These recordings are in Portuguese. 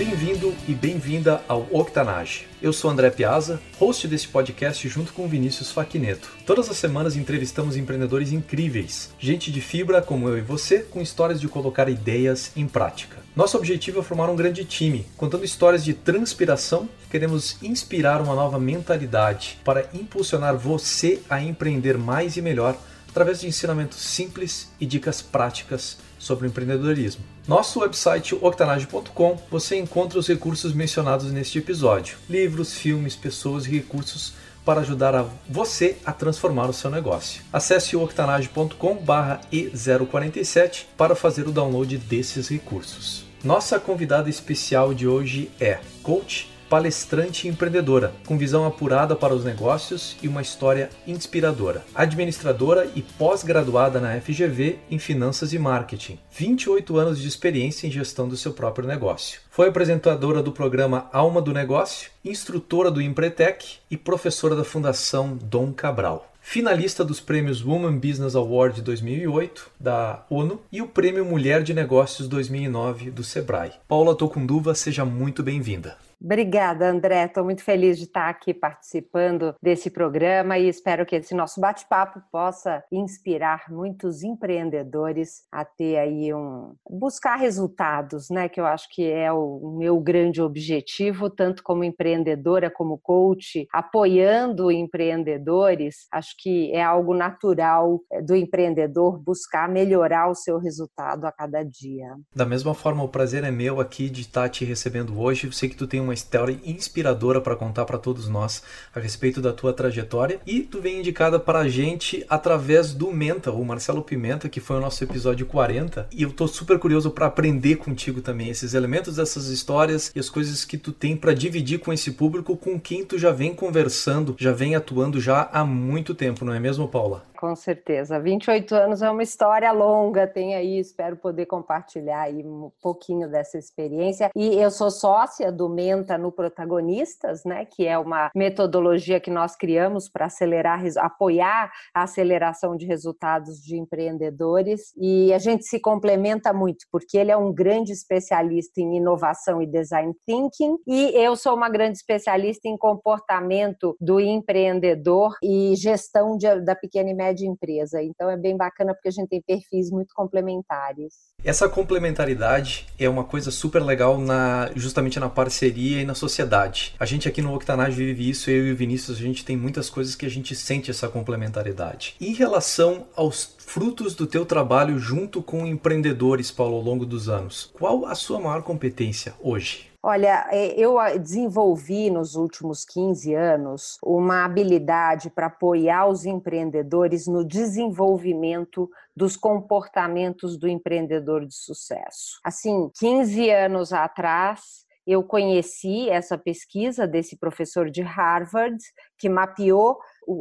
Bem-vindo e bem-vinda ao Octanage. Eu sou André Piazza, host desse podcast junto com Vinícius Faquineto. Todas as semanas entrevistamos empreendedores incríveis, gente de fibra como eu e você, com histórias de colocar ideias em prática. Nosso objetivo é formar um grande time, contando histórias de transpiração. Queremos inspirar uma nova mentalidade para impulsionar você a empreender mais e melhor através de ensinamentos simples e dicas práticas sobre empreendedorismo. Nosso website octanage.com você encontra os recursos mencionados neste episódio: livros, filmes, pessoas e recursos para ajudar a você a transformar o seu negócio. Acesse o octanage.com/e047 para fazer o download desses recursos. Nossa convidada especial de hoje é coach palestrante e empreendedora, com visão apurada para os negócios e uma história inspiradora. Administradora e pós-graduada na FGV em Finanças e Marketing. 28 anos de experiência em gestão do seu próprio negócio. Foi apresentadora do programa Alma do Negócio, instrutora do Empretec e professora da Fundação Dom Cabral finalista dos prêmios Woman Business Award 2008 da ONU e o Prêmio Mulher de Negócios 2009 do Sebrae. Paula Tocunduva, seja muito bem-vinda. Obrigada, André. Estou muito feliz de estar aqui participando desse programa e espero que esse nosso bate-papo possa inspirar muitos empreendedores a ter aí um buscar resultados, né? Que eu acho que é o meu grande objetivo, tanto como empreendedora como coach, apoiando empreendedores. Acho que é algo natural é, do empreendedor buscar melhorar o seu resultado a cada dia. Da mesma forma, o prazer é meu aqui de estar te recebendo hoje. Eu sei que tu tem um uma história inspiradora para contar para todos nós a respeito da tua trajetória e tu vem indicada para a gente através do Menta, o Marcelo Pimenta, que foi o nosso episódio 40, e eu tô super curioso para aprender contigo também esses elementos dessas histórias e as coisas que tu tem para dividir com esse público com quem tu já vem conversando, já vem atuando já há muito tempo, não é mesmo, Paula? Com certeza. 28 anos é uma história longa, tem aí, espero poder compartilhar aí um pouquinho dessa experiência. E eu sou sócia do Menta no Protagonistas, né, que é uma metodologia que nós criamos para acelerar, apoiar a aceleração de resultados de empreendedores. E a gente se complementa muito, porque ele é um grande especialista em inovação e design thinking, e eu sou uma grande especialista em comportamento do empreendedor e gestão de, da pequena e média empresa. Então é bem bacana porque a gente tem perfis muito complementares. Essa complementaridade é uma coisa super legal na justamente na parceria e na sociedade. A gente aqui no Octanage vive isso, eu e o Vinícius, a gente tem muitas coisas que a gente sente essa complementaridade. Em relação aos frutos do teu trabalho junto com empreendedores, Paulo, ao longo dos anos, qual a sua maior competência hoje? Olha, é, eu desenvolvi nos últimos 15 anos uma habilidade para apoiar os empreendedores no desenvolvimento dos comportamentos do empreendedor de sucesso. Assim, 15 anos atrás, eu conheci essa pesquisa desse professor de Harvard que mapeou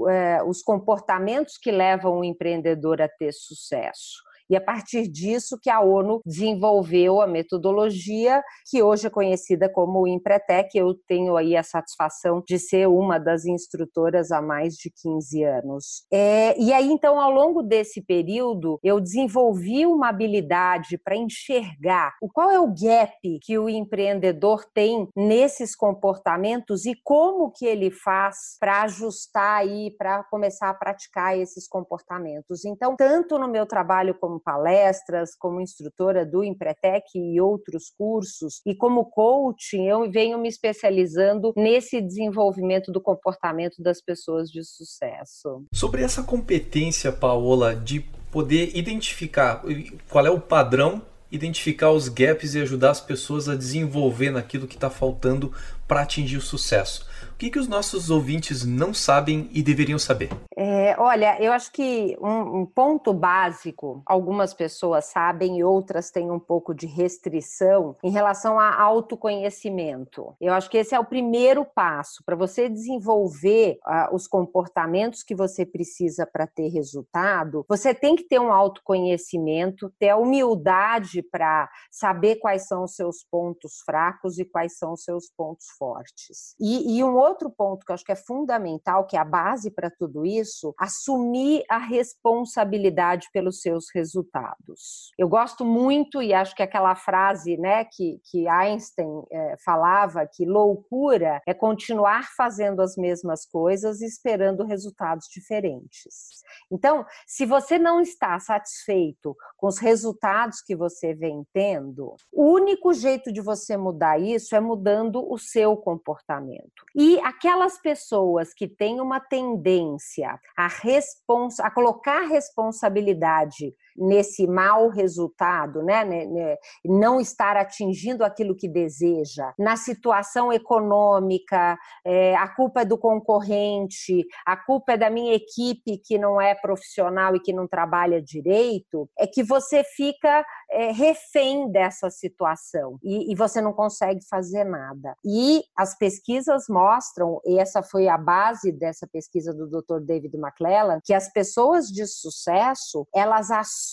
é, os comportamentos que levam o empreendedor a ter sucesso. E a partir disso que a ONU desenvolveu a metodologia que hoje é conhecida como Empretec. Eu tenho aí a satisfação de ser uma das instrutoras há mais de 15 anos. É, e aí, então, ao longo desse período, eu desenvolvi uma habilidade para enxergar o qual é o gap que o empreendedor tem nesses comportamentos e como que ele faz para ajustar aí, para começar a praticar esses comportamentos. Então, tanto no meu trabalho como palestras, como instrutora do Empretec e outros cursos, e como coaching, eu venho me especializando nesse desenvolvimento do comportamento das pessoas de sucesso. Sobre essa competência, Paola, de poder identificar qual é o padrão identificar os gaps e ajudar as pessoas a desenvolver naquilo que está faltando para atingir o sucesso. Que, que os nossos ouvintes não sabem e deveriam saber? É, olha, eu acho que um, um, ponto básico, algumas pessoas sabem e outras têm um pouco de restrição em relação a autoconhecimento. Eu acho que esse é o primeiro passo para você desenvolver uh, os comportamentos que você precisa para ter resultado. Você tem que ter um autoconhecimento, ter a humildade para saber quais são os seus pontos fracos e quais são os seus pontos fortes. E, e um outro ponto que eu acho que é fundamental, que é a base para tudo isso, assumir a responsabilidade pelos seus resultados. Eu gosto muito e acho que aquela frase, né, que, que Einstein é, falava que loucura é continuar fazendo as mesmas coisas esperando resultados diferentes. Então, se você não está satisfeito com os resultados que você vem tendo, o único jeito de você mudar isso é mudando o seu comportamento. E aquelas pessoas que têm uma tendência a, respons a colocar responsabilidade nesse mau resultado, né, né, né, não estar atingindo aquilo que deseja, na situação econômica, é, a culpa é do concorrente, a culpa é da minha equipe que não é profissional e que não trabalha direito, é que você fica é, refém dessa situação e, e você não consegue fazer nada. E as pesquisas mostram, e essa foi a base dessa pesquisa do Dr. David McClellan, que as pessoas de sucesso elas assumem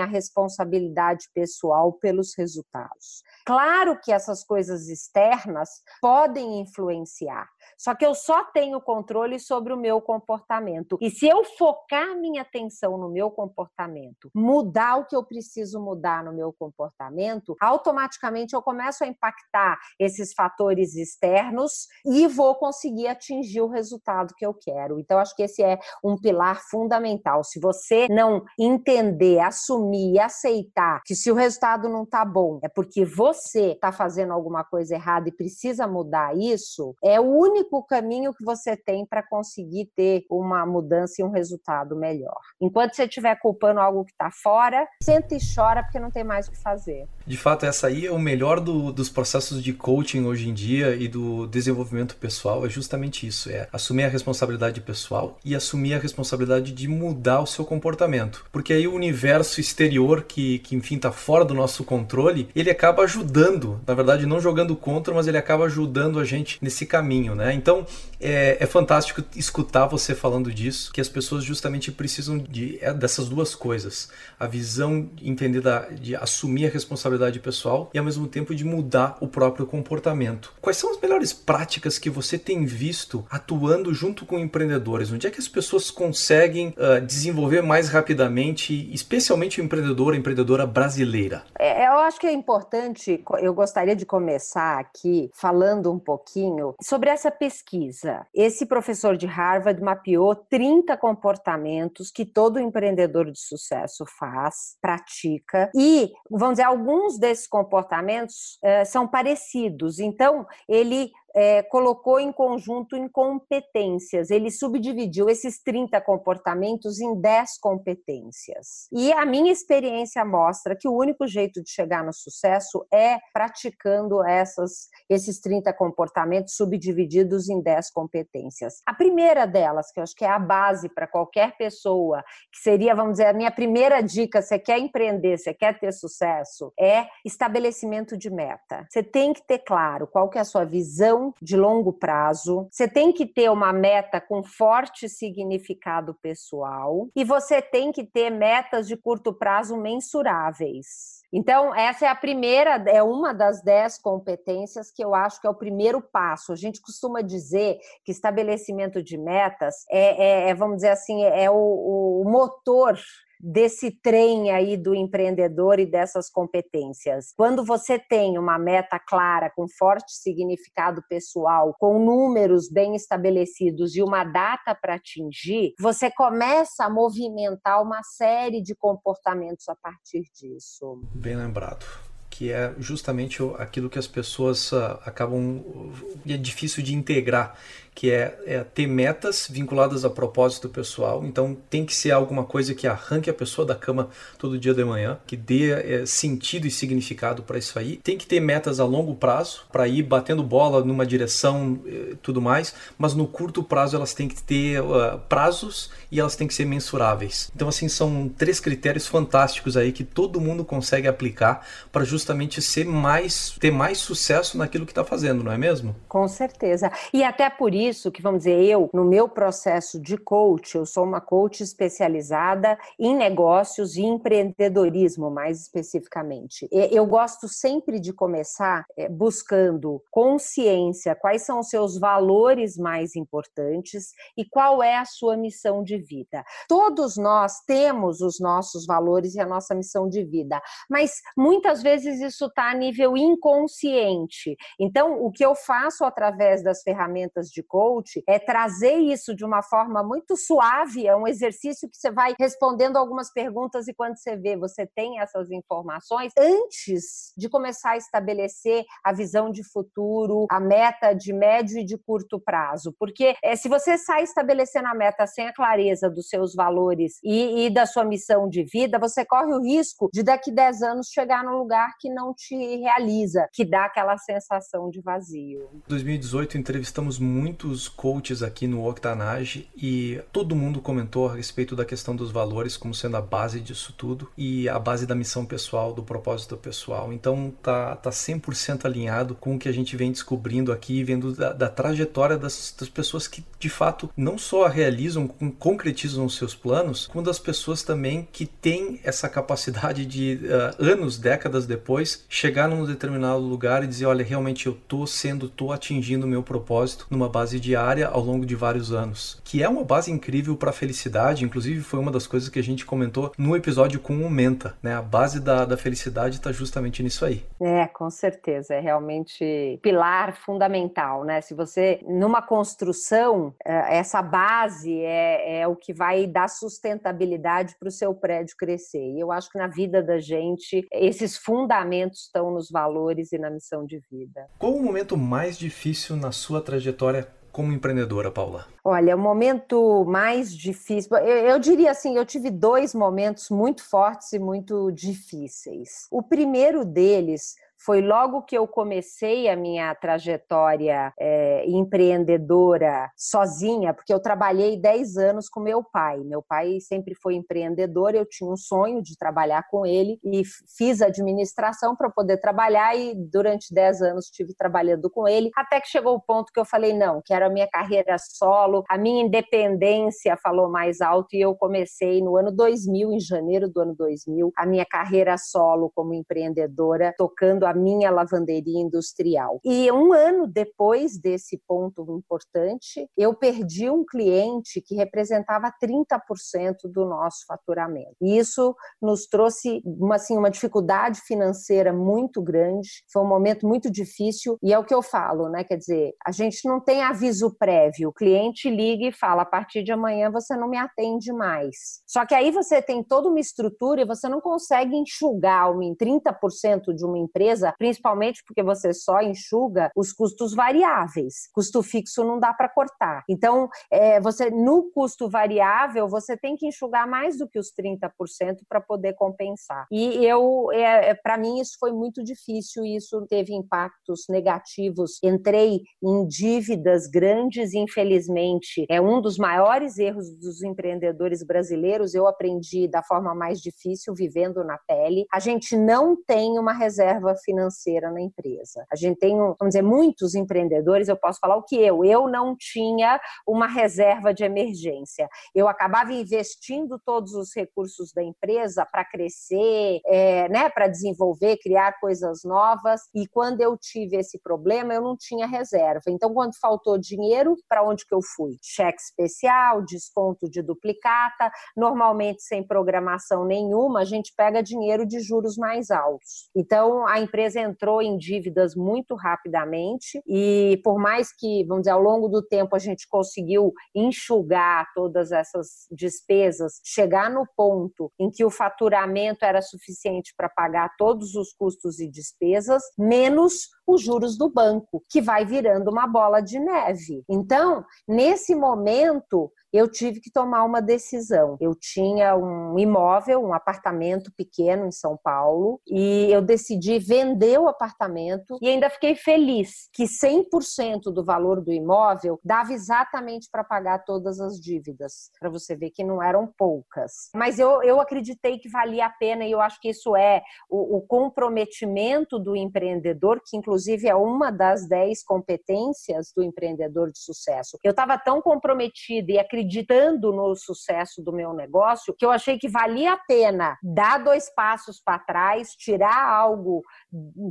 a responsabilidade pessoal pelos resultados. Claro que essas coisas externas podem influenciar, só que eu só tenho controle sobre o meu comportamento. E se eu focar minha atenção no meu comportamento, mudar o que eu preciso mudar no meu comportamento, automaticamente eu começo a impactar esses fatores externos e vou conseguir atingir o resultado que eu quero. Então, acho que esse é um pilar fundamental. Se você não entender, assumir e aceitar que se o resultado não está bom, é porque você está fazendo alguma coisa errada e precisa mudar isso, é o único único caminho que você tem para conseguir ter uma mudança e um resultado melhor. Enquanto você estiver culpando algo que está fora, senta e chora porque não tem mais o que fazer. De fato, essa aí é o melhor do, dos processos de coaching hoje em dia e do desenvolvimento pessoal, é justamente isso, é assumir a responsabilidade pessoal e assumir a responsabilidade de mudar o seu comportamento. Porque aí o universo exterior, que, que enfim está fora do nosso controle, ele acaba ajudando, na verdade não jogando contra, mas ele acaba ajudando a gente nesse caminho, né? Então é, é, fantástico escutar você falando disso, que as pessoas justamente precisam de, é, dessas duas coisas: a visão entendida de assumir a responsabilidade pessoal e ao mesmo tempo de mudar o próprio comportamento. Quais são as melhores práticas que você tem visto atuando junto com empreendedores? Onde é que as pessoas conseguem uh, desenvolver mais rapidamente, especialmente o empreendedor, a empreendedora brasileira? É, eu acho que é importante, eu gostaria de começar aqui falando um pouquinho sobre essa pesquisa. Esse professor de Harvard mapeou 30 comportamentos que todo empreendedor de sucesso faz, pratica, e, vamos dizer, alguns desses comportamentos eh, são parecidos. Então, ele é, colocou em conjunto em competências. Ele subdividiu esses 30 comportamentos em 10 competências. E a minha experiência mostra que o único jeito de chegar no sucesso é praticando essas, esses 30 comportamentos subdivididos em 10 competências. A primeira delas, que eu acho que é a base para qualquer pessoa, que seria, vamos dizer, a minha primeira dica, você quer empreender, você quer ter sucesso, é estabelecimento de meta. Você tem que ter claro qual que é a sua visão de longo prazo, você tem que ter uma meta com forte significado pessoal e você tem que ter metas de curto prazo mensuráveis. Então, essa é a primeira, é uma das dez competências que eu acho que é o primeiro passo. A gente costuma dizer que estabelecimento de metas é, é, é vamos dizer assim, é o, o motor desse trem aí do empreendedor e dessas competências. Quando você tem uma meta clara, com forte significado pessoal, com números bem estabelecidos e uma data para atingir, você começa a movimentar uma série de comportamentos a partir disso. Bem lembrado que é justamente aquilo que as pessoas ah, acabam é difícil de integrar que é, é, ter metas vinculadas a propósito pessoal. Então tem que ser alguma coisa que arranque a pessoa da cama todo dia de manhã, que dê é, sentido e significado para isso aí. Tem que ter metas a longo prazo para ir batendo bola numa direção e é, tudo mais, mas no curto prazo elas têm que ter uh, prazos e elas têm que ser mensuráveis. Então assim são três critérios fantásticos aí que todo mundo consegue aplicar para justamente ser mais ter mais sucesso naquilo que está fazendo, não é mesmo? Com certeza. E até por isso que vamos dizer eu no meu processo de coach, eu sou uma coach especializada em negócios e empreendedorismo, mais especificamente. Eu gosto sempre de começar é, buscando consciência, quais são os seus valores mais importantes e qual é a sua missão de vida. Todos nós temos os nossos valores e a nossa missão de vida, mas muitas vezes isso está a nível inconsciente. Então, o que eu faço através das ferramentas de coach é trazer isso de uma forma muito suave, é um exercício que você vai respondendo algumas perguntas e quando você vê, você tem essas informações antes de começar a estabelecer a visão de futuro, a meta de médio e de curto prazo. Porque é, se você sai estabelecendo a meta sem a clareza dos seus valores e, e da sua missão de vida, você corre o risco de daqui 10 anos chegar num lugar que não te realiza, que dá aquela sensação de vazio. Em 2018 entrevistamos muitos coaches aqui no Octanage e todo mundo comentou a respeito da questão dos valores como sendo a base disso tudo e a base da missão pessoal, do propósito pessoal. Então tá, tá 100% alinhado com o que a gente vem descobrindo aqui, vendo da, da trajetória das, das, pessoas que de fato não só realizam, concretizam os seus planos, como das pessoas também que têm essa capacidade de uh, anos, décadas depois, chegar num determinado lugar e dizer, olha, realmente eu tô sendo, tô atingindo o meu propósito numa base diária ao longo de vários anos, que é uma base incrível para a felicidade, inclusive foi uma das coisas que a gente comentou no episódio com o Menta, né? A base da, da felicidade está justamente nisso aí. É, com certeza, é realmente pilar fundamental, né? Se você, numa construção, é, essa base é, é o que vai dar sustentabilidade para o seu prédio crescer. E eu acho que na vida da gente, esses fundamentos estão nos valores e na missão de vida. Qual o momento mais difícil na sua trajetória como empreendedora, Paula? Olha, o momento mais difícil, eu, eu, diria assim, eu tive dois momentos muito fortes e muito difíceis. O primeiro deles foi logo que eu comecei a minha trajetória é, empreendedora sozinha, porque eu trabalhei 10 anos com meu pai. Meu pai sempre foi empreendedor, eu tinha um sonho de trabalhar com ele e fiz administração para poder trabalhar e durante 10 anos estive trabalhando com ele, até que chegou o ponto que eu falei, não, quero a minha carreira solo, a minha independência falou mais alto e eu comecei no ano 2000, em janeiro do ano 2000, a minha carreira solo como empreendedora, tocando a minha lavanderia industrial. E um ano depois desse ponto importante, eu perdi um cliente que representava 30% do nosso faturamento. E isso nos trouxe uma, assim, uma dificuldade financeira muito grande, foi um momento muito difícil, e é o que eu falo, né? Quer dizer, a gente não tem aviso prévio, o cliente liga e fala: a partir de amanhã você não me atende mais. Só que aí você tem toda uma estrutura e você não consegue enxugar em 30% de uma empresa principalmente porque você só enxuga os custos variáveis. Custo fixo não dá para cortar. Então, é, você no custo variável, você tem que enxugar mais do que os 30% para poder compensar. E eu, é, é para mim, isso foi muito difícil, isso teve impactos negativos. Entrei em dívidas grandes, infelizmente. É um dos maiores erros dos empreendedores brasileiros. Eu aprendi da forma mais difícil, vivendo na pele. A gente não tem uma reserva financeira na empresa. A gente tem, vamos dizer, muitos empreendedores, eu posso falar o que eu, eu não tinha uma reserva de emergência. Eu acabava investindo todos os recursos da empresa para crescer, é, né, para desenvolver, criar coisas novas, e quando eu tive esse problema, eu não tinha reserva. Então, quando faltou dinheiro, para onde que eu fui? Cheque especial, desconto de duplicata, normalmente sem programação nenhuma, a gente pega dinheiro de juros mais altos. Então, a empresa empresa entrou em dívidas muito rapidamente e por mais que, vamos dizer, ao longo do tempo a gente conseguiu enxugar todas essas despesas, chegar no ponto em que o faturamento era suficiente para pagar todos os custos e despesas, menos os juros do banco, que vai virando uma bola de neve. Então, nesse momento, eu tive que tomar uma decisão. Eu tinha um imóvel, um apartamento pequeno em São Paulo, e eu decidi vender o apartamento e ainda fiquei feliz que 100% do valor do imóvel dava exatamente para pagar todas as dívidas, para você ver que não eram poucas. Mas eu, eu acreditei que valia a pena e eu acho que isso é o, o comprometimento do empreendedor, que inclusive é uma das 10 competências do empreendedor de sucesso. Eu estava tão comprometida e acreditando acreditando no sucesso do meu negócio, que eu achei que valia a pena dar dois passos para trás, tirar algo,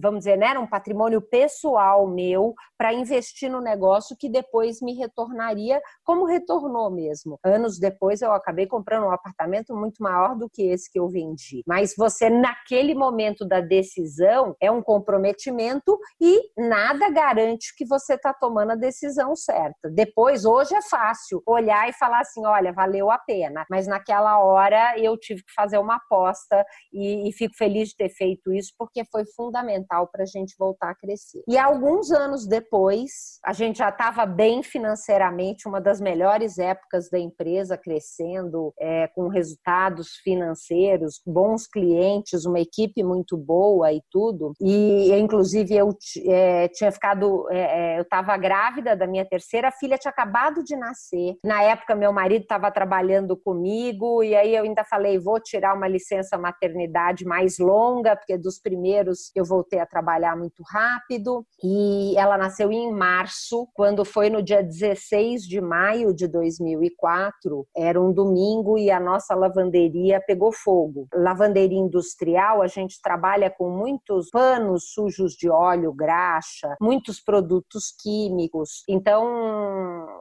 vamos dizer, né, um patrimônio pessoal meu para investir no negócio que depois me retornaria, como retornou mesmo. Anos depois eu acabei comprando um apartamento muito maior do que esse que eu vendi. Mas você naquele momento da decisão é um comprometimento e nada garante que você está tomando a decisão certa. Depois, hoje é fácil olhar e falar assim, olha, valeu a pena. Mas naquela hora eu tive que fazer uma aposta e, e fico feliz de ter feito isso porque foi fundamental para a gente voltar a crescer. E alguns anos depois, a gente já estava bem financeiramente, uma das melhores épocas da empresa, crescendo, é, com resultados financeiros, bons clientes, uma equipe muito boa e tudo. E inclusive eu é, tinha ficado, é, é eu estava grávida da minha terceira filha, tinha acabado de nascer. Na época meu marido estava trabalhando comigo e aí eu ainda falei, vou tirar uma licença maternidade mais longa, porque dos primeiros eu voltei a trabalhar muito rápido. E ela nasceu em março, quando foi no dia 16 de maio de 2004, era um domingo e a nossa lavanderia pegou fogo. Lavanderia industrial, a gente trabalha com muitos panos sujos de óleo, graxa, muitos produtos químicos. Então,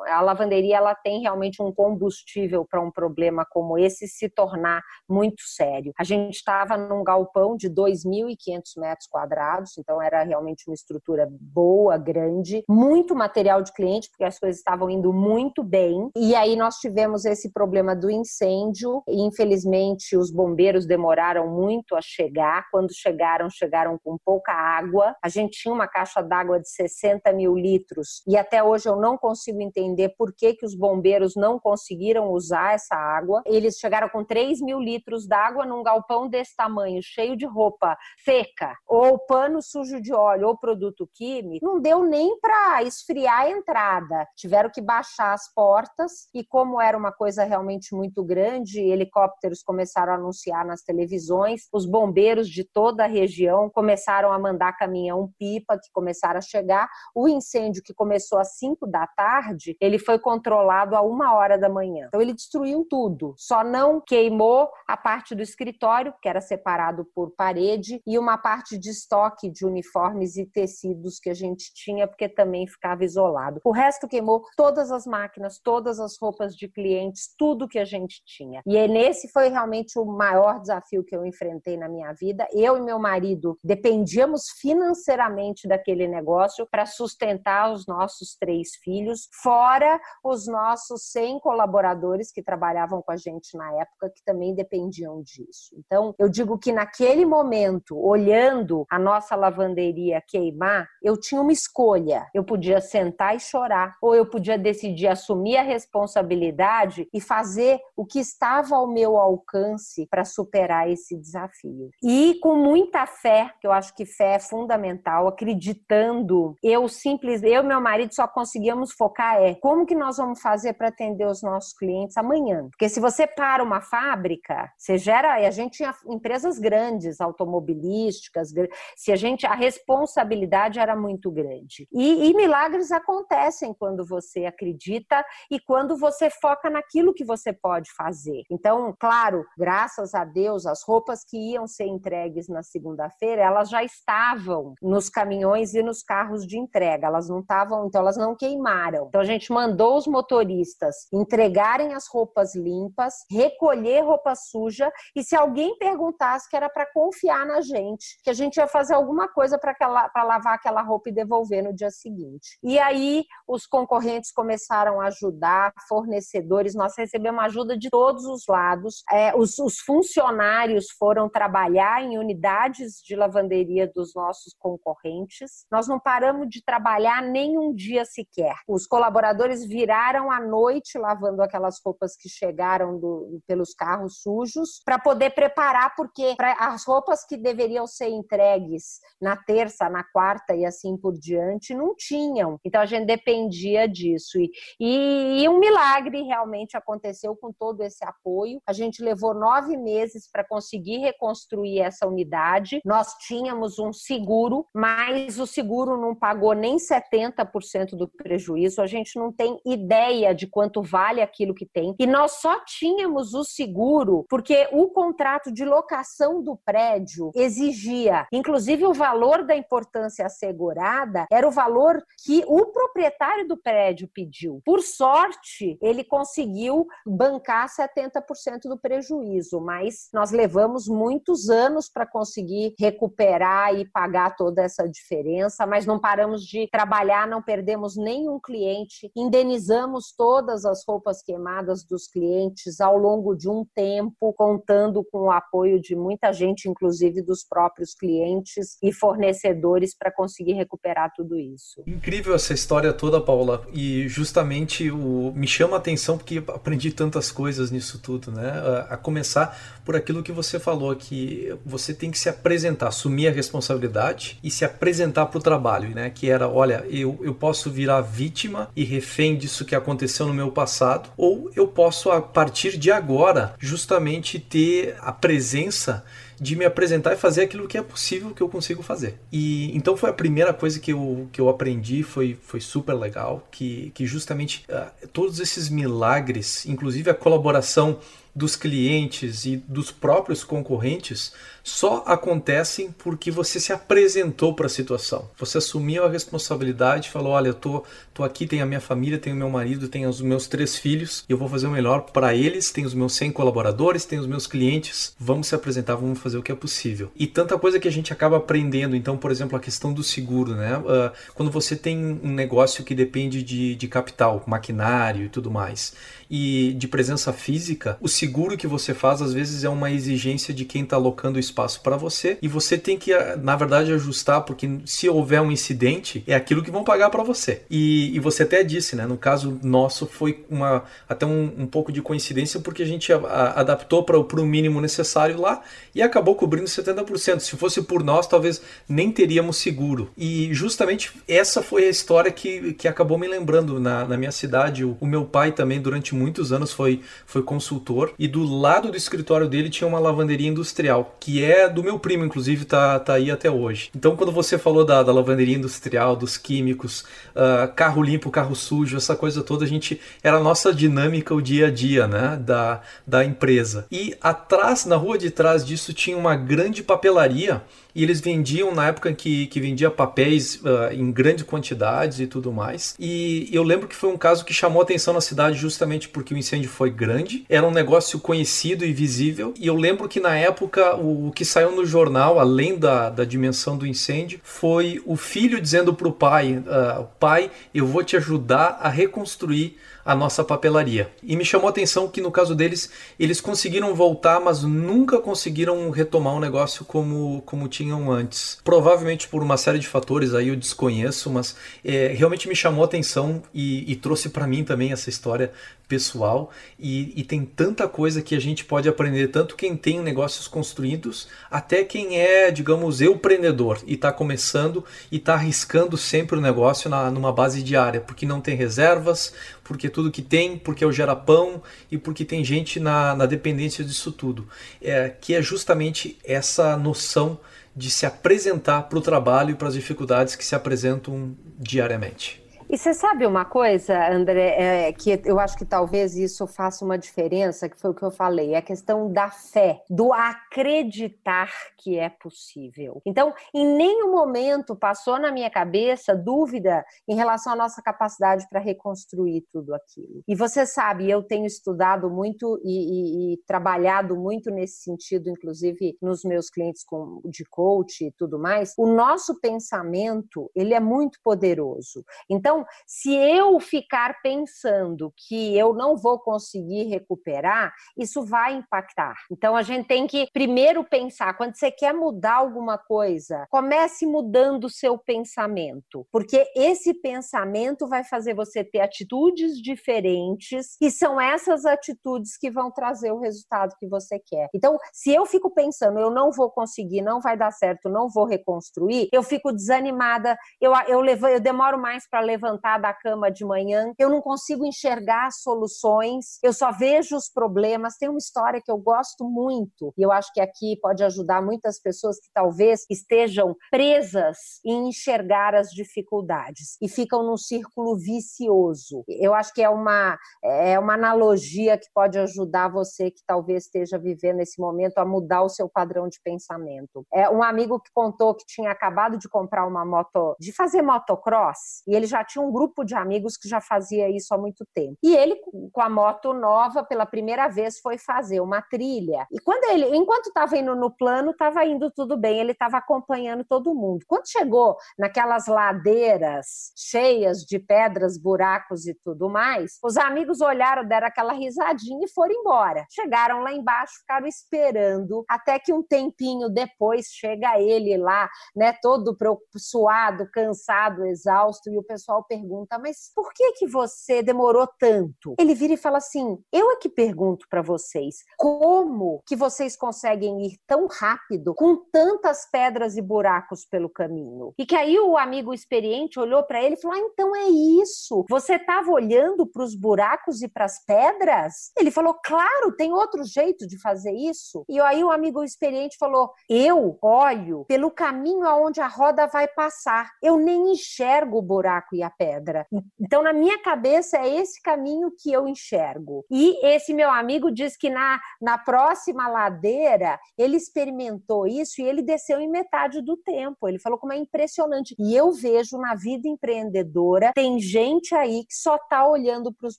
a lavanderia ela tem realmente um combustível para um problema como esse se tornar muito sério. A gente estava num galpão de 2.500 metros quadrados, então era realmente uma estrutura boa, grande, muito material de cliente, porque as coisas estavam indo muito bem. E aí nós tivemos esse problema do incêndio, e infelizmente os bombeiros demoraram muito a chegar. Quando chegaram, chegaram com pouca água. A gente tinha uma caixa d'água de 60 mil litros, e até hoje eu não consigo entender por que, que os bombeiros não conseguiram usar essa água. Eles chegaram com 3 mil litros d'água num galpão desse tamanho, cheio de roupa seca, ou pano sujo de óleo, ou produto químico. Não deu nem para esfriar a entrada. Tiveram que baixar as portas e, como era uma coisa realmente muito grande, helicópteros começaram a anunciar nas televisões, os bombeiros de toda a região começaram a mandar caminhão-pipa que começaram a chegar. O incêndio que começou às 5 da tarde, ele foi controlado a uma hora da manhã. Então ele destruiu tudo, só não queimou a parte do escritório, que era separado por parede, e uma parte de estoque de uniformes e tecidos que a gente tinha, porque também ficava isolado. O resto queimou todas as máquinas, todas as roupas de clientes, tudo que a gente tinha. E nesse foi realmente o maior desafio que eu enfrentei na minha vida. Eu e meu marido dependíamos financeiramente daquele negócio para sustentar os nossos três filhos, fora os nossos 100 colaboradores que trabalhavam com a gente na época que também dependiam disso. Então, eu digo que naquele momento, olhando a nossa lavanderia queimar, eu tinha uma escolha. Eu podia sentar e chorar, ou eu podia decidir assumir a responsabilidade e fazer o que estava ao meu alcance para superar esse desafio. E com muita fé, que eu acho que fé é fundamental, acreditando, eu simples, eu e meu marido só conseguíamos focar é como que nós vamos fazer para atender os nossos clientes amanhã. Porque se você para uma fábrica, você gera, e a gente tinha empresas grandes, automobilísticas, se a gente, a responsabilidade era muito grande. E, e milagres acontecem quando você acredita e quando você foca naquilo que você pode fazer. Então, claro, graças a Deus, as roupas que iam ser entregues na segunda-feira, elas já estavam nos caminhões e nos carros de entrega. Elas não estavam, então elas não queimaram. Então a gente mandou os motoristas limpas, entregarem as roupas limpas, recolher roupa suja e se alguém perguntasse que era para confiar na gente, que a gente ia fazer alguma coisa para lavar aquela roupa e devolver no dia seguinte. E aí os concorrentes começaram a ajudar, fornecedores, nós recebemos ajuda de todos os lados. É, os, os funcionários foram trabalhar em unidades de lavanderia dos nossos concorrentes. Nós não paramos de trabalhar nem um dia sequer. Os colaboradores viraram à noite lavando aquelas roupas que chegaram do, pelos carros sujos para poder preparar, porque as roupas que deveriam ser entregues na terça, na quarta e assim por diante não tinham. Então a gente dependia disso. E, e, e um milagre realmente aconteceu com todo esse apoio. A gente levou nove meses para conseguir reconstruir essa unidade. Nós tínhamos um seguro, mas o seguro não pagou nem 70% do prejuízo. A gente não tem ideia de quanto vale aquilo que tem. E nós só tínhamos o seguro porque o contrato de locação do prédio exigia, inclusive o valor da importância assegurada era o valor que o proprietário do prédio pediu. Por sorte, ele conseguiu bancar 70% do prejuízo, mas nós levamos muitos anos para conseguir recuperar e pagar toda essa diferença, mas não paramos de trabalhar, não perdemos nenhum cliente, indenizamos todas as roupas queimadas dos clientes ao longo de um tempo, contando com o apoio de muita gente, inclusive dos próprios clientes e fornecedores, para conseguir recuperar tudo isso. Incrível essa história toda, Paula, e justamente o, me chama a atenção porque aprendi tantas coisas nisso tudo, né? A, começar por aquilo que você falou, que você tem que se apresentar, assumir a responsabilidade e se apresentar para o trabalho, né? Que era, olha, eu, eu posso virar vítima e refém disso que aconteceu no meu passado, ou eu posso, a partir de agora, justamente ter a presença de me apresentar e fazer aquilo que é possível que eu consigo fazer. E então foi a primeira coisa que eu, que eu aprendi, foi, foi super legal, que, que justamente uh, todos esses milagres, inclusive a colaboração dos clientes e dos próprios concorrentes só acontecem porque você se apresentou para a situação. Você assumiu a responsabilidade, falou: "Olha, eu tô, tô aqui, tenho a minha família, tenho meu marido, tenho os meus três filhos, eu vou fazer o melhor para eles, tenho os meus 100 colaboradores, tenho os meus clientes, vamos se apresentar, vamos fazer o que é possível". E tanta coisa que a gente acaba aprendendo, então, por exemplo, a questão do seguro, né? Uh, quando você tem um negócio que depende de, de capital, maquinário e tudo mais, e de presença física, o seguro que você faz às vezes é uma exigência de quem está alocando o espaço para você e você tem que, na verdade, ajustar, porque se houver um incidente, é aquilo que vão pagar para você. E, e, você até disse, né? No caso nosso, foi uma até um, um pouco de coincidência, porque a gente a, a, adaptou para o mínimo necessário lá e acabou cobrindo 70%. Se fosse por nós, talvez nem teríamos seguro. E justamente essa foi a história que, que acabou me lembrando na, na minha cidade. O, o meu pai também, durante muitos anos, foi, foi consultor e do lado do escritório dele tinha uma lavanderia industrial, que é do meu primo, inclusive, tá, tá aí até hoje. Então, quando você falou da, da lavanderia industrial, dos químicos, uh, carro limpo, carro sujo, essa coisa toda, a gente era a nossa dinâmica, o dia a dia, né, da, da empresa. E atrás, na rua de trás disso, tinha uma grande papelaria e eles vendiam na época que, que vendia papéis uh, em grandes quantidades e tudo mais. E eu lembro que foi um caso que chamou atenção na cidade justamente porque o incêndio foi grande, era um negócio conhecido e visível. E eu lembro que na época o, o que saiu no jornal, além da, da dimensão do incêndio, foi o filho dizendo para o pai: uh, Pai, eu vou te ajudar a reconstruir a nossa papelaria. E me chamou a atenção que no caso deles, eles conseguiram voltar, mas nunca conseguiram retomar o negócio como, como tinham antes. Provavelmente por uma série de fatores aí eu desconheço, mas é, realmente me chamou a atenção e, e trouxe para mim também essa história pessoal e, e, tem tanta coisa que a gente pode aprender, tanto quem tem negócios construídos, até quem é, digamos, empreendedor e está começando e está arriscando sempre o negócio na, numa base diária, porque não tem reservas, porque tudo que tem, porque é o gera-pão e porque tem gente na, na dependência disso tudo. É, que é justamente essa noção de se apresentar para o trabalho e para as dificuldades que se apresentam diariamente. E você sabe uma coisa, André, é, que eu acho que talvez isso faça uma diferença, que foi o que eu falei, é a questão da fé, do acreditar que é possível. Então, em nenhum momento passou na minha cabeça dúvida em relação à nossa capacidade para reconstruir tudo aquilo. E você sabe, eu tenho estudado muito e, e, e trabalhado muito nesse sentido, inclusive nos meus clientes com, de coach e tudo mais. O nosso pensamento, ele é muito poderoso. Então, se eu ficar pensando que eu não vou conseguir recuperar, isso vai impactar. Então, a gente tem que primeiro pensar, quando você quer mudar alguma coisa, comece mudando o seu pensamento, porque esse pensamento vai fazer você ter atitudes diferentes e são essas atitudes que vão trazer o resultado que você quer. Então, se eu fico pensando, eu não vou conseguir, não vai dar certo, não vou reconstruir, eu fico desanimada, eu, eu, levo, eu demoro mais para levantar da cama de manhã, eu não consigo enxergar soluções, eu só vejo os problemas. Tem uma história que eu gosto muito e eu acho que aqui pode ajudar muitas pessoas que talvez estejam presas em enxergar as dificuldades e ficam num círculo vicioso. Eu acho que é uma, é uma analogia que pode ajudar você que talvez esteja vivendo esse momento a mudar o seu padrão de pensamento. É um amigo que contou que tinha acabado de comprar uma moto, de fazer motocross, e ele já tinha um grupo de amigos que já fazia isso há muito tempo. E ele, com a moto nova, pela primeira vez, foi fazer uma trilha. E quando ele, enquanto estava indo no plano, estava indo tudo bem, ele estava acompanhando todo mundo. Quando chegou naquelas ladeiras cheias de pedras, buracos e tudo mais, os amigos olharam, deram aquela risadinha e foram embora. Chegaram lá embaixo, ficaram esperando até que um tempinho depois chega ele lá, né, todo suado, cansado, exausto, e o pessoal pergunta: "Mas por que que você demorou tanto?" Ele vira e fala assim: "Eu é que pergunto para vocês, como que vocês conseguem ir tão rápido com tantas pedras e buracos pelo caminho?" E que aí o amigo experiente olhou para ele e falou: ah, "Então é isso. Você estava olhando para os buracos e para as pedras?" Ele falou: "Claro, tem outro jeito de fazer isso." E aí o amigo experiente falou: "Eu olho pelo caminho aonde a roda vai passar. Eu nem enxergo o buraco e a pedra. Então, na minha cabeça, é esse caminho que eu enxergo. E esse meu amigo diz que na, na próxima ladeira, ele experimentou isso e ele desceu em metade do tempo. Ele falou como é impressionante. E eu vejo na vida empreendedora, tem gente aí que só está olhando para os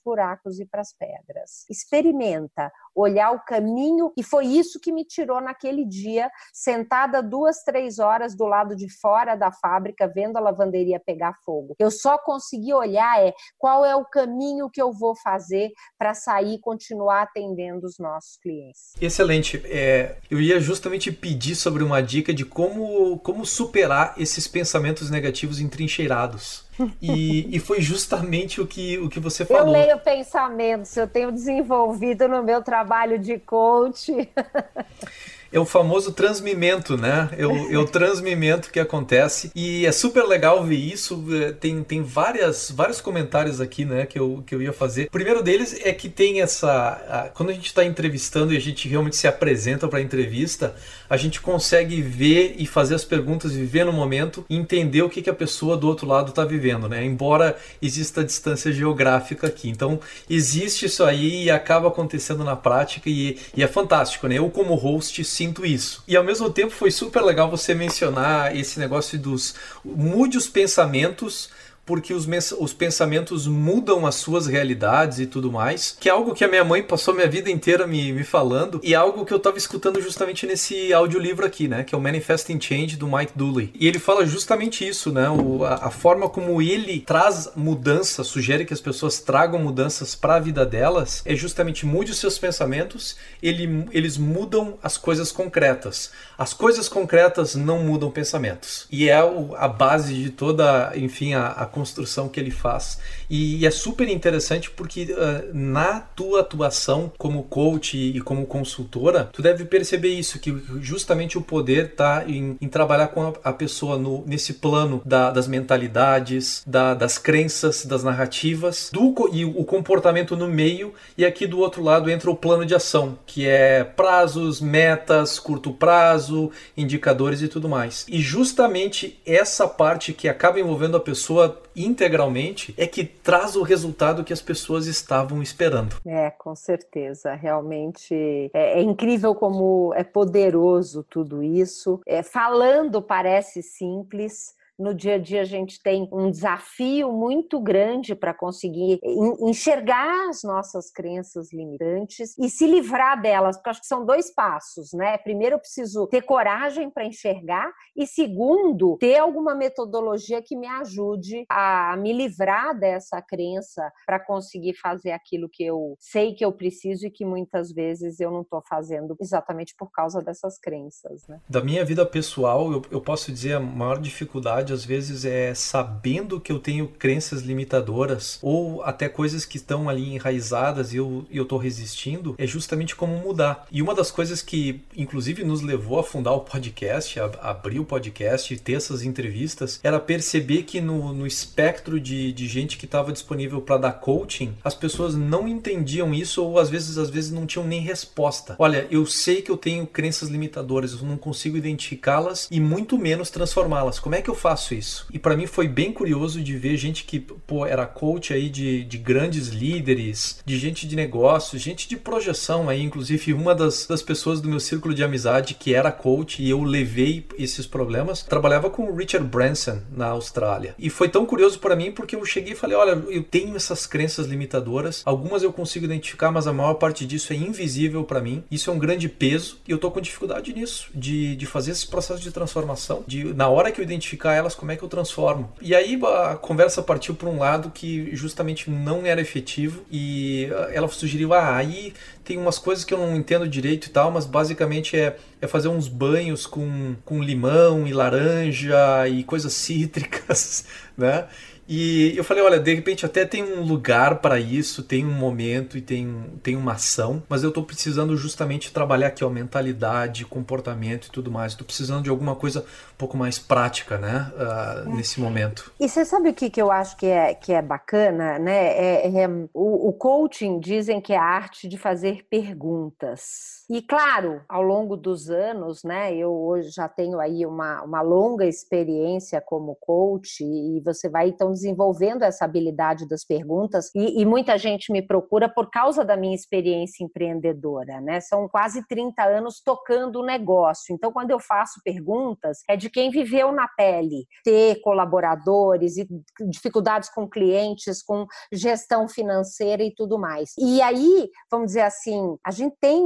buracos e para as pedras. Experimenta olhar o caminho, e foi isso que me tirou naquele dia, sentada duas, três horas do lado de fora da fábrica, vendo a lavanderia pegar fogo. Eu só consegui olhar é qual é o caminho que eu vou fazer para sair e continuar atendendo os nossos clientes. Excelente. É, eu ia justamente pedir sobre uma dica de como, como superar esses pensamentos negativos entrincheirados. E, e, foi justamente o que, o que você falou. Eu leio pensamentos, eu tenho desenvolvido no meu trabalho de coach. é o famoso transmimento, né? É o, o transmimento que acontece e é super legal ver isso. É, tem, tem várias, vários comentários aqui, né, que eu, que eu ia fazer. O primeiro deles é que tem essa. A, quando a gente está entrevistando e a gente realmente se apresenta para a entrevista, a gente consegue ver e fazer as perguntas, viver no momento e entender o que, que a pessoa do outro lado está vivendo, né? Embora exista distância geográfica aqui. Então, existe isso aí e acaba acontecendo na prática e, e é fantástico, né? Eu, como host, sinto isso. E ao mesmo tempo foi super legal você mencionar esse negócio dos mude os pensamentos porque os, os pensamentos mudam as suas realidades e tudo mais, que é algo que a minha mãe passou minha vida inteira me, me falando, e algo que eu estava escutando justamente nesse audiolivro aqui, né, que é o Manifesting Change do Mike Dooley. E ele fala justamente isso, né, o, a, a, forma como ele traz mudança, sugere que as pessoas tragam mudanças para a vida delas, é justamente mude os seus pensamentos, ele, eles mudam as coisas concretas. As coisas concretas não mudam pensamentos. E é o, a base de toda, enfim, a, a construção que ele faz. E, é super interessante porque uh, na tua atuação como coach e, como consultora, tu deve perceber isso, que justamente o poder está em, em, trabalhar com a, a pessoa no, nesse plano da, das mentalidades, da, das crenças, das narrativas, do, e o comportamento no meio, e aqui do outro lado entra o plano de ação, que é prazos, metas, curto prazo, indicadores e tudo mais. E justamente essa parte que acaba envolvendo a pessoa integralmente é que traz o resultado que as pessoas estavam esperando. É, com certeza. Realmente é, é incrível como é poderoso tudo isso. É, falando parece simples, no dia a dia a gente tem um desafio muito grande para conseguir enxergar as nossas crenças limitantes e se livrar delas, porque acho que são dois passos, né? Primeiro, eu preciso ter coragem para enxergar, e segundo, ter alguma metodologia que me ajude a me livrar dessa crença para conseguir fazer aquilo que eu sei que eu preciso e que muitas vezes eu não estou fazendo exatamente por causa dessas crenças. Né? Da minha vida pessoal, eu, eu posso dizer a maior dificuldade às vezes é sabendo que eu tenho crenças limitadoras ou até coisas que estão ali enraizadas e eu, eu tô resistindo, é justamente como mudar. E uma das coisas que, inclusive, nos levou a fundar o podcast, a, a abrir o podcast e ter essas entrevistas, era perceber que no, no espectro de, de gente que estava disponível para dar coaching, as pessoas não entendiam isso ou às vezes, às vezes não tinham nem resposta. Olha, eu sei que eu tenho crenças limitadoras, eu não consigo identificá-las e muito menos transformá-las. Como é que eu faço? Faço isso. E para mim foi bem curioso de ver gente que pô, era coach aí de, de grandes líderes, de gente de negócios, gente de projeção aí. Inclusive, uma das, das pessoas do meu círculo de amizade que era coach e eu levei esses problemas, trabalhava com o Richard Branson na Austrália. E foi tão curioso para mim porque eu cheguei e falei: olha, eu tenho essas crenças limitadoras, algumas eu consigo identificar, mas a maior parte disso é invisível para mim. Isso é um grande peso e eu tô com dificuldade nisso, de, de fazer esse processo de transformação, de na hora que eu identificar ela elas, como é que eu transformo? E aí a conversa partiu para um lado que justamente não era efetivo e ela sugeriu, ah, aí tem umas coisas que eu não entendo direito e tal, mas basicamente é, é fazer uns banhos com, com limão e laranja e coisas cítricas, né? E eu falei, olha, de repente até tem um lugar para isso, tem um momento e tem, tem uma ação, mas eu estou precisando justamente trabalhar aqui a mentalidade, comportamento e tudo mais. Estou precisando de alguma coisa um pouco mais prática, né, uh, nesse momento. E você sabe o que, que eu acho que é, que é bacana, né? É, é, o, o coaching dizem que é a arte de fazer perguntas. E claro, ao longo dos anos, né, eu hoje já tenho aí uma, uma longa experiência como coach e você vai então desenvolvendo essa habilidade das perguntas e, e muita gente me procura por causa da minha experiência empreendedora, né? São quase 30 anos tocando o negócio. Então, quando eu faço perguntas, é de quem viveu na pele, ter colaboradores e dificuldades com clientes, com gestão financeira e tudo mais. E aí, vamos dizer assim, a gente tem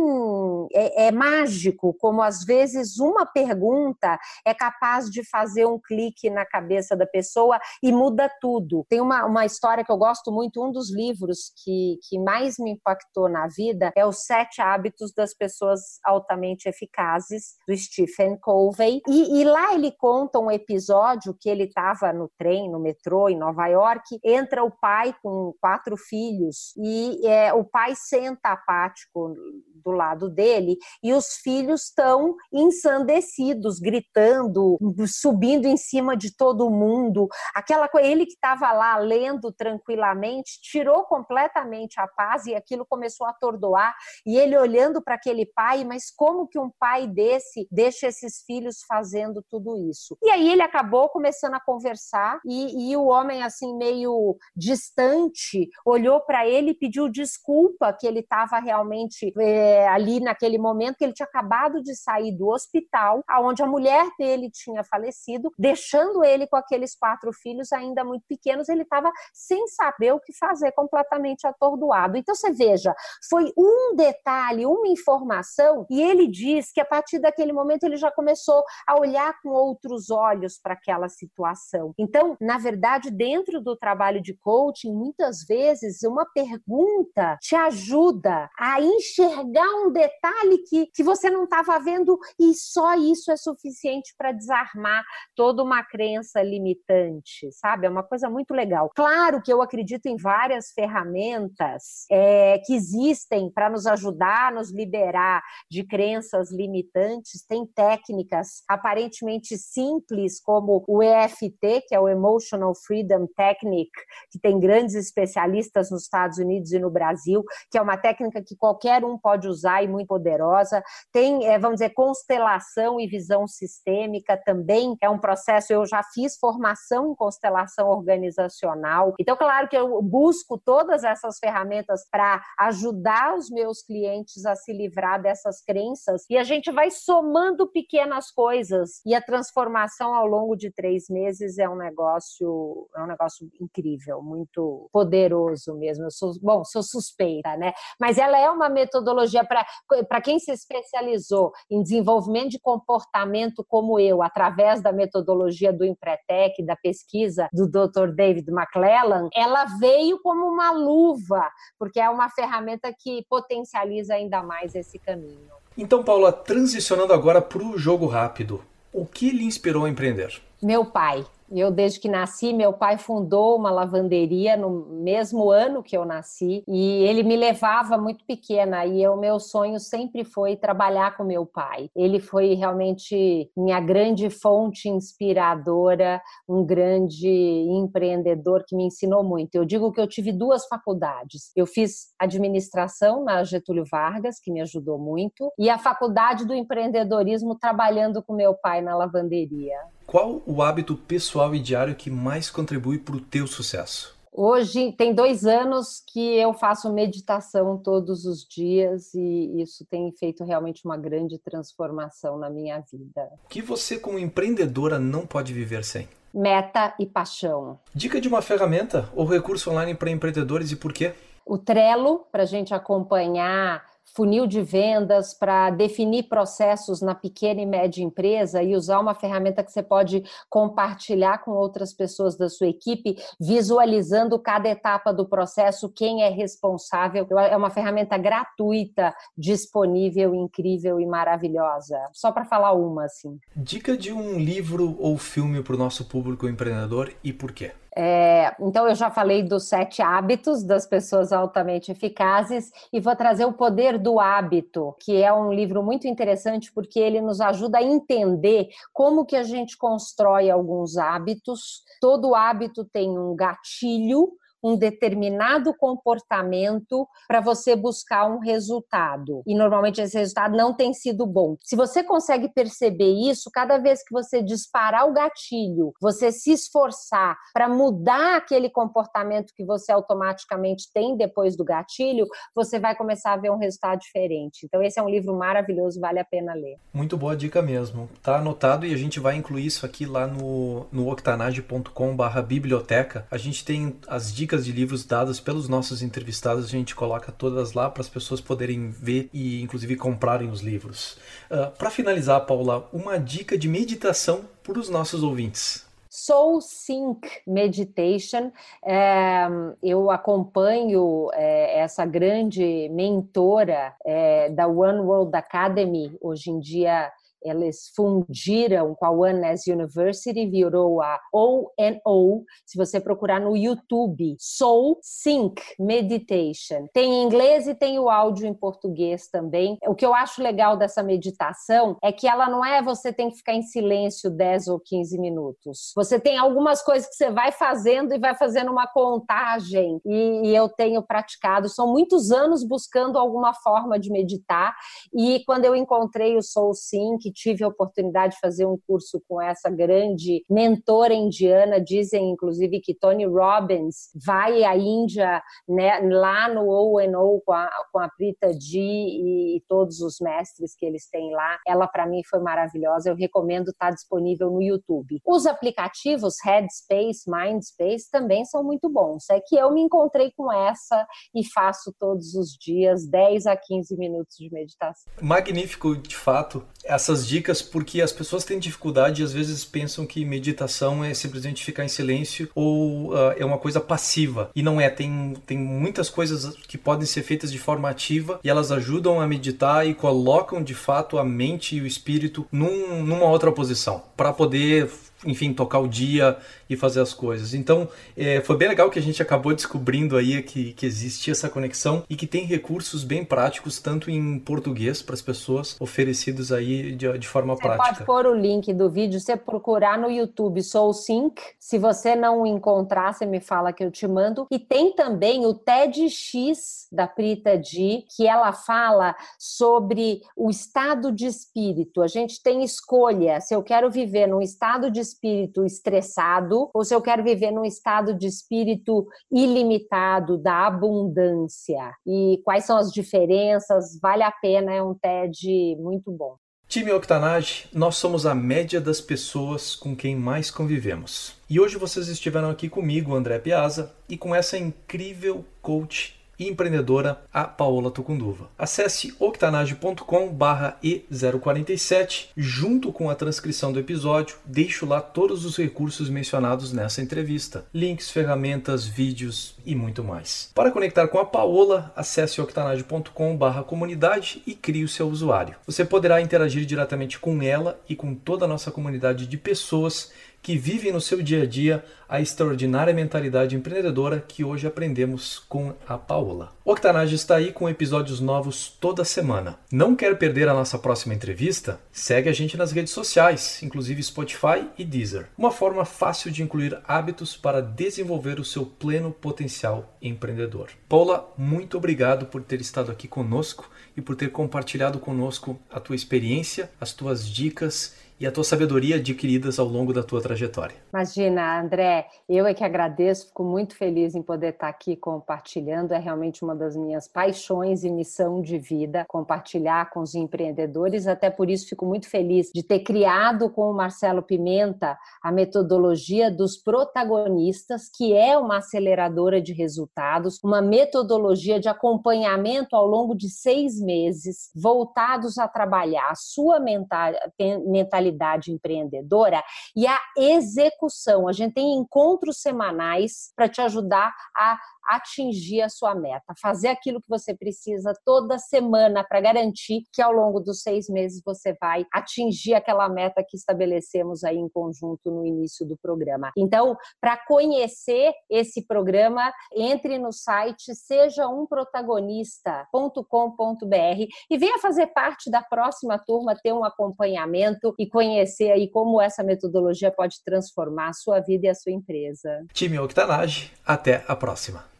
é, é mágico como às vezes uma pergunta é capaz de fazer um clique na cabeça da pessoa e muda tudo. Tem uma, uma história que eu gosto muito, um dos livros que, que mais me impactou na vida é Os Sete Hábitos das Pessoas Altamente Eficazes, do Stephen Covey. E, e lá ele conta um episódio que ele estava no trem, no metrô, em Nova York, entra o pai com quatro filhos e é, o pai senta apático do lado dele e os filhos estão ensandecidos, gritando, subindo em cima de todo mundo. Aquela ele que estava lá lendo tranquilamente, tirou completamente a paz e aquilo começou a atordoar. E ele olhando para aquele pai, mas como que um pai desse deixa esses filhos fazendo tudo isso? E aí ele acabou começando a conversar e, e o homem, assim, meio distante, olhou para ele e pediu desculpa que ele estava realmente é, ali naquele momento, que ele tinha acabado de sair do hospital, onde a mulher dele tinha falecido, deixando ele com aqueles quatro filhos ainda muito pequenos, ele estava sem saber o que fazer, completamente atordoado. Então você veja, foi um detalhe, uma informação, e ele diz que a partir daquele momento ele já começou a olhar com outros olhos para aquela situação. Então, na verdade, dentro do trabalho de coaching, muitas vezes uma pergunta te ajuda a enxergar um detalhe que, que você não estava vendo e só isso é suficiente para desarmar toda uma crença limitante, sabe? É uma coisa muito legal. Claro que eu acredito em várias ferramentas é, que existem para nos ajudar nos liberar de crenças limitantes. Tem técnicas aparentemente simples, como o EFT, que é o Emotional Freedom Technique, que tem grandes especialistas nos Estados Unidos e no Brasil, que é uma técnica que qualquer um pode usar e muito poderosa. Tem, é, vamos dizer, constelação e visão sistêmica também, é um processo. Eu já fiz formação em constelação organizacional. Então, claro que eu busco todas essas ferramentas para ajudar os meus clientes a se livrar dessas crenças e a gente vai somando pequenas coisas e a transformação ao longo de três meses é um negócio é um negócio incrível, muito poderoso mesmo. Eu sou bom, sou suspeita, né? Mas ela é uma metodologia para quem se especializou em desenvolvimento de comportamento como eu, através da metodologia do Empretec, da pesquisa do Dr. David McClellan, ela veio como uma luva, porque é uma ferramenta que potencializa ainda mais esse caminho. Então, Paula, transicionando agora para o jogo rápido, o que lhe inspirou a empreender? Meu pai. Eu, desde que nasci, meu pai fundou uma lavanderia no mesmo ano que eu nasci e ele me levava muito pequena e o meu sonho sempre foi trabalhar com meu pai. Ele foi realmente minha grande fonte inspiradora, um grande empreendedor que me ensinou muito. Eu digo que eu tive duas faculdades. Eu fiz administração na Getúlio Vargas, que me ajudou muito, e a faculdade do empreendedorismo trabalhando com meu pai na lavanderia. Qual o hábito pessoal e diário que mais contribui para o teu sucesso? Hoje tem dois anos que eu faço meditação todos os dias e isso tem feito realmente uma grande transformação na minha vida. O que você, como empreendedora, não pode viver sem? Meta e paixão. Dica de uma ferramenta ou recurso online para empreendedores e por quê? O Trello, para a gente acompanhar funil de vendas para definir processos na pequena e média empresa e usar uma ferramenta que você pode compartilhar com outras pessoas da sua equipe, visualizando cada etapa do processo, quem é responsável. É uma ferramenta gratuita, disponível, incrível e maravilhosa. Só para falar uma, assim. Dica de um livro ou filme para o nosso público empreendedor e por quê? É, então, eu já falei dos sete hábitos das pessoas altamente eficazes e vou trazer o poder do hábito, que é um livro muito interessante porque ele nos ajuda a entender como que a gente constrói alguns hábitos. Todo hábito tem um gatilho um determinado comportamento para você buscar um resultado. E normalmente esse resultado não tem sido bom. Se você consegue perceber isso, cada vez que você disparar o gatilho, você se esforçar para mudar aquele comportamento que você automaticamente tem depois do gatilho, você vai começar a ver um resultado diferente. Então esse é um livro maravilhoso, vale a pena ler. Muito boa dica mesmo. Tá anotado e a gente vai incluir isso aqui lá no, no octanage.com/biblioteca. A gente tem as dicas dicas de livros dadas pelos nossos entrevistados, a gente coloca todas lá para as pessoas poderem ver e, inclusive, comprarem os livros. Uh, ah, para finalizar, Paula, uma dica de meditação para os nossos ouvintes. Soul Sync Meditation. É, eu acompanho é, essa grande mentora é, da One World Academy, hoje em dia eles fundiram com a Oneness University, virou a ONO. Se você procurar no YouTube, Soul Sync Meditation. Tem em inglês e tem o áudio em português também. O que eu acho legal dessa meditação é que ela não é você tem que ficar em silêncio 10 ou 15 minutos. Você tem algumas coisas que você vai fazendo e vai fazendo uma contagem. E, e eu tenho praticado, são muitos anos buscando alguma forma de meditar. E quando eu encontrei o Soul Sync, tive a oportunidade de fazer um curso com essa grande mentora indiana. Dizem, inclusive, que Tony Robbins vai à Índia, né, lá no ONO com a, com a Prita G e, e todos os mestres que eles têm lá. Ela, para mim, foi maravilhosa. Eu recomendo estar tá disponível no YouTube. Os aplicativos Headspace, Mindspace também são muito bons. É que eu me encontrei com essa e faço todos os dias 10 a 15 minutos de meditação. Magnífico, de fato, essas essas dicas porque as pessoas têm dificuldade e às vezes pensam que meditação é simplesmente ficar em silêncio ou uh, é uma coisa passiva. E não é, tem, tem muitas coisas que podem ser feitas de forma ativa e elas ajudam a meditar e colocam de fato a mente e o espírito num, numa outra posição para poder enfim, tocar o dia e fazer as coisas. Então, é, foi bem legal que a gente acabou descobrindo aí que, que existia essa conexão e que tem recursos bem práticos, tanto em português para as pessoas, oferecidos aí de, de forma você prática. Pode pôr o link do vídeo, você procurar no YouTube Soul Sync. Se você não encontrar, você me fala que eu te mando. E tem também o TEDx da Prita Di, que ela fala sobre o estado de espírito. A gente tem escolha. Se eu quero viver num estado de espírito estressado ou se eu quero viver num estado de espírito ilimitado, da abundância. E quais são as diferenças? Vale a pena, é um TED muito bom. Time Octanage, nós somos a média das pessoas com quem mais convivemos. E hoje vocês estiveram aqui comigo, André Piazza, e com essa incrível coach e empreendedora, a Paola Tucunduva. Acesse octanage.com E047, junto com a transcrição do episódio, deixo lá todos os recursos mencionados nessa entrevista. Links, ferramentas, vídeos e muito mais. Para conectar com a Paola, acesse octanage.com comunidade e crie o seu usuário. Você poderá interagir diretamente com ela e com toda a nossa comunidade de pessoas que vivem no seu dia a dia a extraordinária mentalidade empreendedora que hoje aprendemos com a Paola. O Octanage está aí com episódios novos toda semana. Não quer perder a nossa próxima entrevista? Segue a gente nas redes sociais, inclusive Spotify e Deezer. Uma forma fácil de incluir hábitos para desenvolver o seu pleno potencial empreendedor. Paula, muito obrigado por ter estado aqui conosco e por ter compartilhado conosco a tua experiência, as tuas dicas e a tua sabedoria adquiridas ao longo da tua trajetória. Imagina, André, eu é que agradeço, fico muito feliz em poder estar aqui compartilhando, é realmente uma das minhas paixões e missão de vida, compartilhar com os empreendedores, até por isso fico muito feliz de ter criado com o Marcelo Pimenta a metodologia dos protagonistas, que é uma aceleradora de resultados, uma metodologia de acompanhamento ao longo de seis meses, voltados a trabalhar a sua mentalidade mentalidade empreendedora e a execução. A gente tem encontros semanais para te ajudar a atingir a sua meta, fazer aquilo que você precisa toda semana para garantir que ao longo dos seis meses você vai atingir aquela meta que estabelecemos aí em conjunto no início do programa. Então, para conhecer esse programa, entre no site sejaumprotagonista.com.br e venha fazer parte da próxima turma, ter um acompanhamento e conhecer aí como essa metodologia pode transformar a sua vida e a sua empresa. Time Octanage, até a próxima.